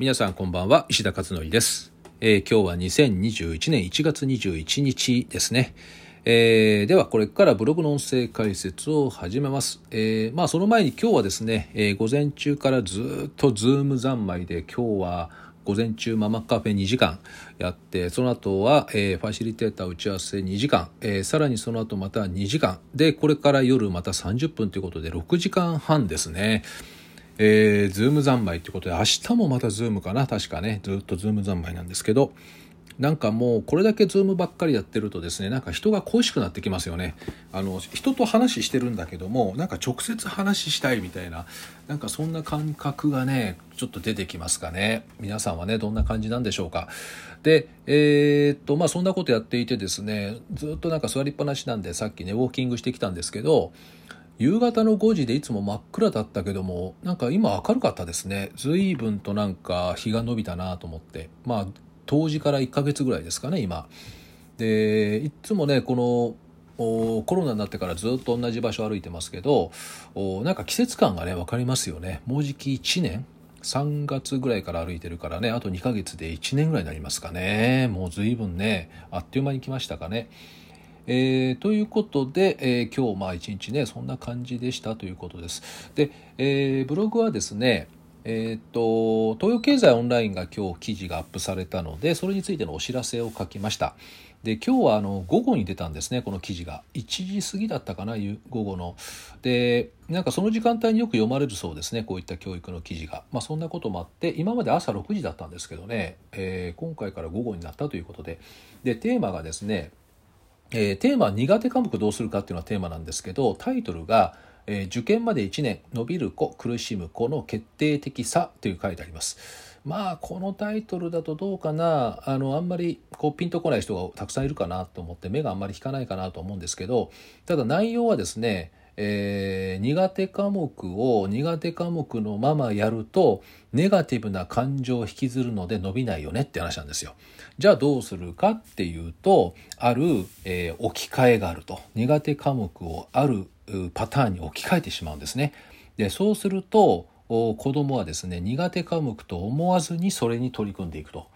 皆さんこんばんは石田勝則です、えー今日は2021年1月21日ですね、えーではこれからブログの音声解説を始めます、えーまあその前に今日はですね、え午前中からずっとズーム三昧で今日は午前中ママカフェ2時間やってその後は、えーファシリテーター打ち合わせ2時間、えーさらにその後また2時間。でこれから夜また30分ということで6時間半ですね。えー、ズーム三昧ということで明日もまたズームかな？確かね。ずっとズーム三昧なんですけどなんかもうこれだけズームばっかりやってるとですねなんか人が恋しくなってきますよね。あの人と話してるんだけどもなんか直接話したいみたいななんかそんな感覚がねちょっと出てきますかね。皆さんはねどんな感じなんでしょうか。でえーっとまあそんなことやっていてですねずっとなんか座りっぱなしなんでさっきねウォーキングしてきたんですけど夕方の5時でいつも真っ暗だったけどもなんか今明るかったですね。随分となんか日が伸びたなと思って。まあ冬至から1ヶ月ぐらいですかね今。でいつもねこのコロナになってからずっと同じ場所歩いてますけどなんか季節感がね分かりますよね。もうじき1年。3月ぐらいから歩いてるからね。あと2ヶ月で1年ぐらいになりますかね。もう随分ねあっという間に来ましたかね。えーということで、えー今日まあ一日ねそんな感じでしたということです。で、えーブログはですねえーと東洋経済オンラインが今日記事がアップされたのでそれについてのお知らせを書きました。で今日はあの午後に出たんですねこの記事が1時過ぎだったかな午後のでなんかその時間帯によく読まれるそうですねこういった教育の記事がまあそんなこともあって今まで朝6時だったんですけどね、えー今回から午後になったということででテーマがですねえーテーマは苦手科目どうするかっていうのはテーマなんですけどタイトルが、えー受験まで1年伸びる子苦しむ子の決定的さという書いてあります。まあこのタイトルだとどうかな。あのあんまりこうピンとこない人がたくさんいるかなと思って目があんまり引かないかなと思うんですけどただ内容はですねえー苦手科目を苦手科目のままやるとネガティブな感情を引きずるので伸びないよねって話なんですよ。じゃあどうするかっていうとある、えー置き換えがあると苦手科目をあるパターンに置き換えてしまうんですね。でそうすると子供はですね苦手科目と思わずにそれに取り組んでいくと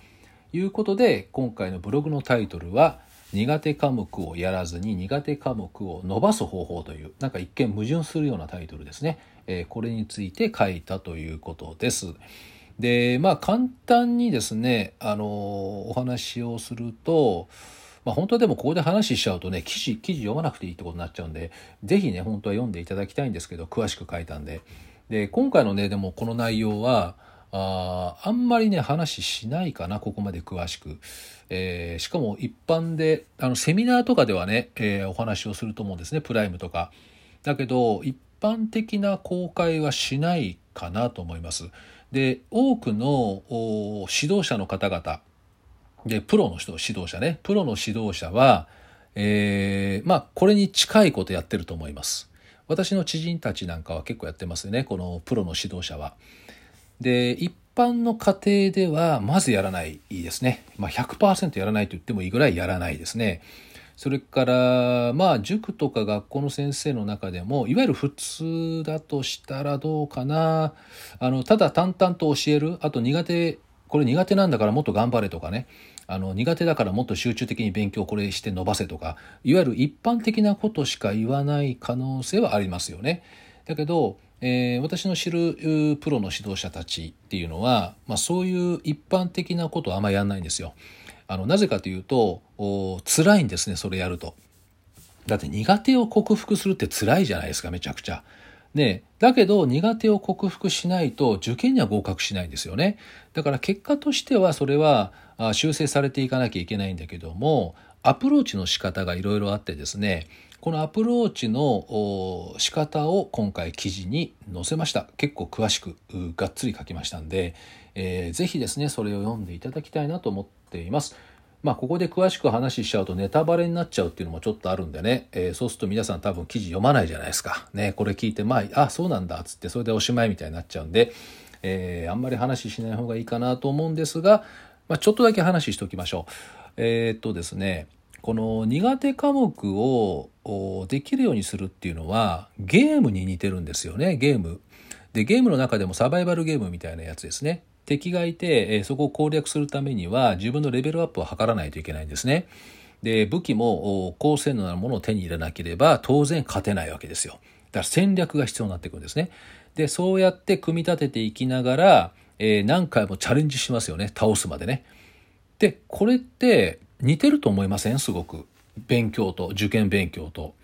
いうことで今回のブログのタイトルは苦手科目をやらずに苦手科目を伸ばす方法というなんか一見矛盾するようなタイトルですね、えーこれについて書いたということです。でまあ簡単にですねあのお話をするとまあ、本当はでもここで話しちゃうとね記事記事読まなくていいってことになっちゃうんで是非ね本当は読んでいただきたいんですけど詳しく書いたんでで今回のねでもこの内容はああんまりね話しないかなここまで詳しく、えーしかも一般であのセミナーとかではね、えーお話をすると思うんですねプライムとか。だけど一般的な公開はしないかなと思います。で多くの指導者の方々。でプロの人指導者ね。プロの指導者は、えーまあこれに近いことやってると思います。私の知人たちなんかは結構やってますねこのプロの指導者は。で一般の家庭ではまずやらないですね、まあ、100%やらないと言ってもいいぐらいやらないですね。それからまあ塾とか学校の先生の中でもいわゆる普通だとしたらどうかな。あのただ淡々と教える。あと苦手これ苦手なんだからもっと頑張れとかね。あの苦手だからもっと集中的に勉強これして伸ばせとか。いわゆる一般的なことしか言わない可能性はありますよね。だけど、えー私の知るプロの指導者たちっていうのは、まあ、そういう一般的なことはあんまりやんないんですよ。あのなぜかというとお辛いんですねそれやると。だって苦手を克服するって辛いじゃないですかめちゃくちゃ。ねだけど苦手を克服しないと受験には合格しないんですよね。だから結果としてはそれはあ修正されていかなきゃいけないんだけどもアプローチの仕方がいろいろあってですねこのアプローチの仕方を今回記事に載せました結構詳しくがっつり書きましたんで、えーぜひですねそれを読んでいただきたいなと思っています。まあここで詳しく話しちゃうとネタバレになっちゃうっていうのもちょっとあるんでね、えーそうすると皆さん多分記事読まないじゃないですか。ねこれ聞いてまああそうなんだっつってそれでおしまいみたいになっちゃうんで、えーあんまり話しない方がいいかなと思うんですが、まあ、ちょっとだけ話しておきましょう。えーっとですねこの苦手科目をできるようにするっていうのはゲームに似てるんですよねゲーム。でゲームの中でもサバイバルゲームみたいなやつですね。敵がいて、えそこを攻略するためには自分のレベルアップを図らないといけないんですね。で、武器も高性能なものを手に入れなければ当然勝てないわけですよ。だから戦略が必要になってくるんですね。で、そうやって組み立てていきながら、えー、何回もチャレンジしますよね。倒すまでね。で、これって似てると思いません？すごく。勉強と、受験勉強と。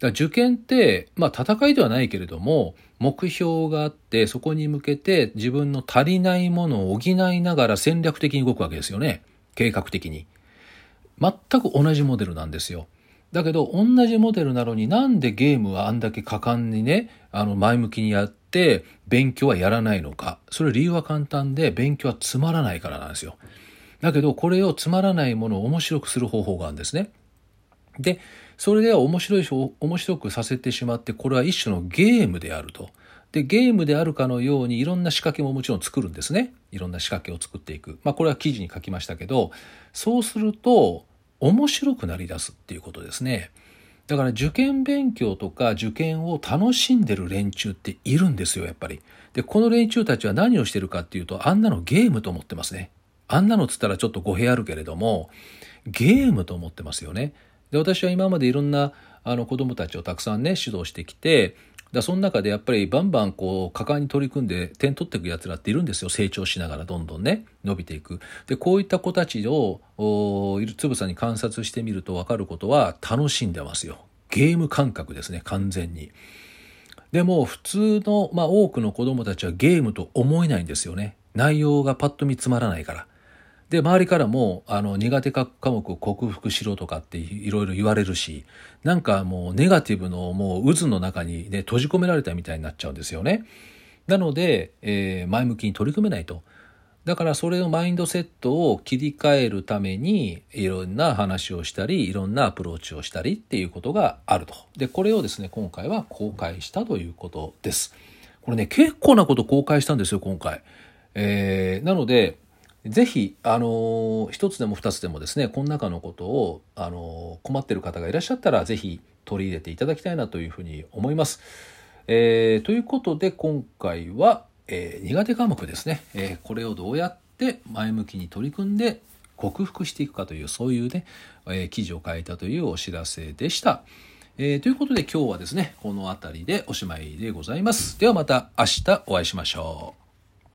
だ受験って、まあ戦いではないけれども、目標があって、そこに向けて自分の足りないものを補いながら戦略的に動くわけですよね。計画的に。全く同じモデルなんですよ。だけど、同じモデルなのになんでゲームはあんだけ果敢にね、あの、前向きにやって、勉強はやらないのか。それ理由は簡単で、勉強はつまらないからなんですよ。だけど、これをつまらないものを面白くする方法があるんですね。で、それでは面白いし、面白くさせてしまって、これは一種のゲームであると。で、ゲームであるかのようにいろんな仕掛けももちろん作るんですね。いろんな仕掛けを作っていく。まあ、これは記事に書きましたけど、そうすると、面白くなりだすっていうことですね。だから受験勉強とか受験を楽しんでる連中っているんですよ、やっぱり。で、この連中たちは何をしてるかっていうと、あんなのゲームと思ってますね。あんなのつったらちょっと語弊あるけれども、ゲームと思ってますよね。で、私は今までいろんなあの子供たちをたくさんね、指導してきて、だその中でやっぱりバンバンこう果敢に取り組んで点取っていくやつらっているんですよ。成長しながらどんどんね伸びていく。でこういった子たちをつぶさに観察してみると分かることは楽しんでますよ。ゲーム感覚ですね完全に。でも普通の、まあ、多くの子供たちはゲームと思えないんですよね。内容がパッと見つまらないから。で、周りからも、あの、苦手科目を克服しろとかっていろいろ言われるし、なんかもうネガティブのもう渦の中にね、閉じ込められたみたいになっちゃうんですよね。なので、えー、前向きに取り組めないと。だからそれのマインドセットを切り替えるためにいろんな話をしたりいろんなアプローチをしたりっていうことがあると。で、これをですね、今回は公開したということです。これね、結構なこと公開したんですよ、今回。えー、なので、ぜひ、あの、一つでも二つでもですね、この中のことを、あの、困ってる方がいらっしゃったら、ぜひ取り入れていただきたいなというふうに思います。えー、ということで、今回は、えー、苦手科目ですね、えー、これをどうやって前向きに取り組んで克服していくかという、そういうね、え記事を書いたというお知らせでした。えということで今日はですね、この辺りでおしまいでございます。ではまた明日お会いしましょう。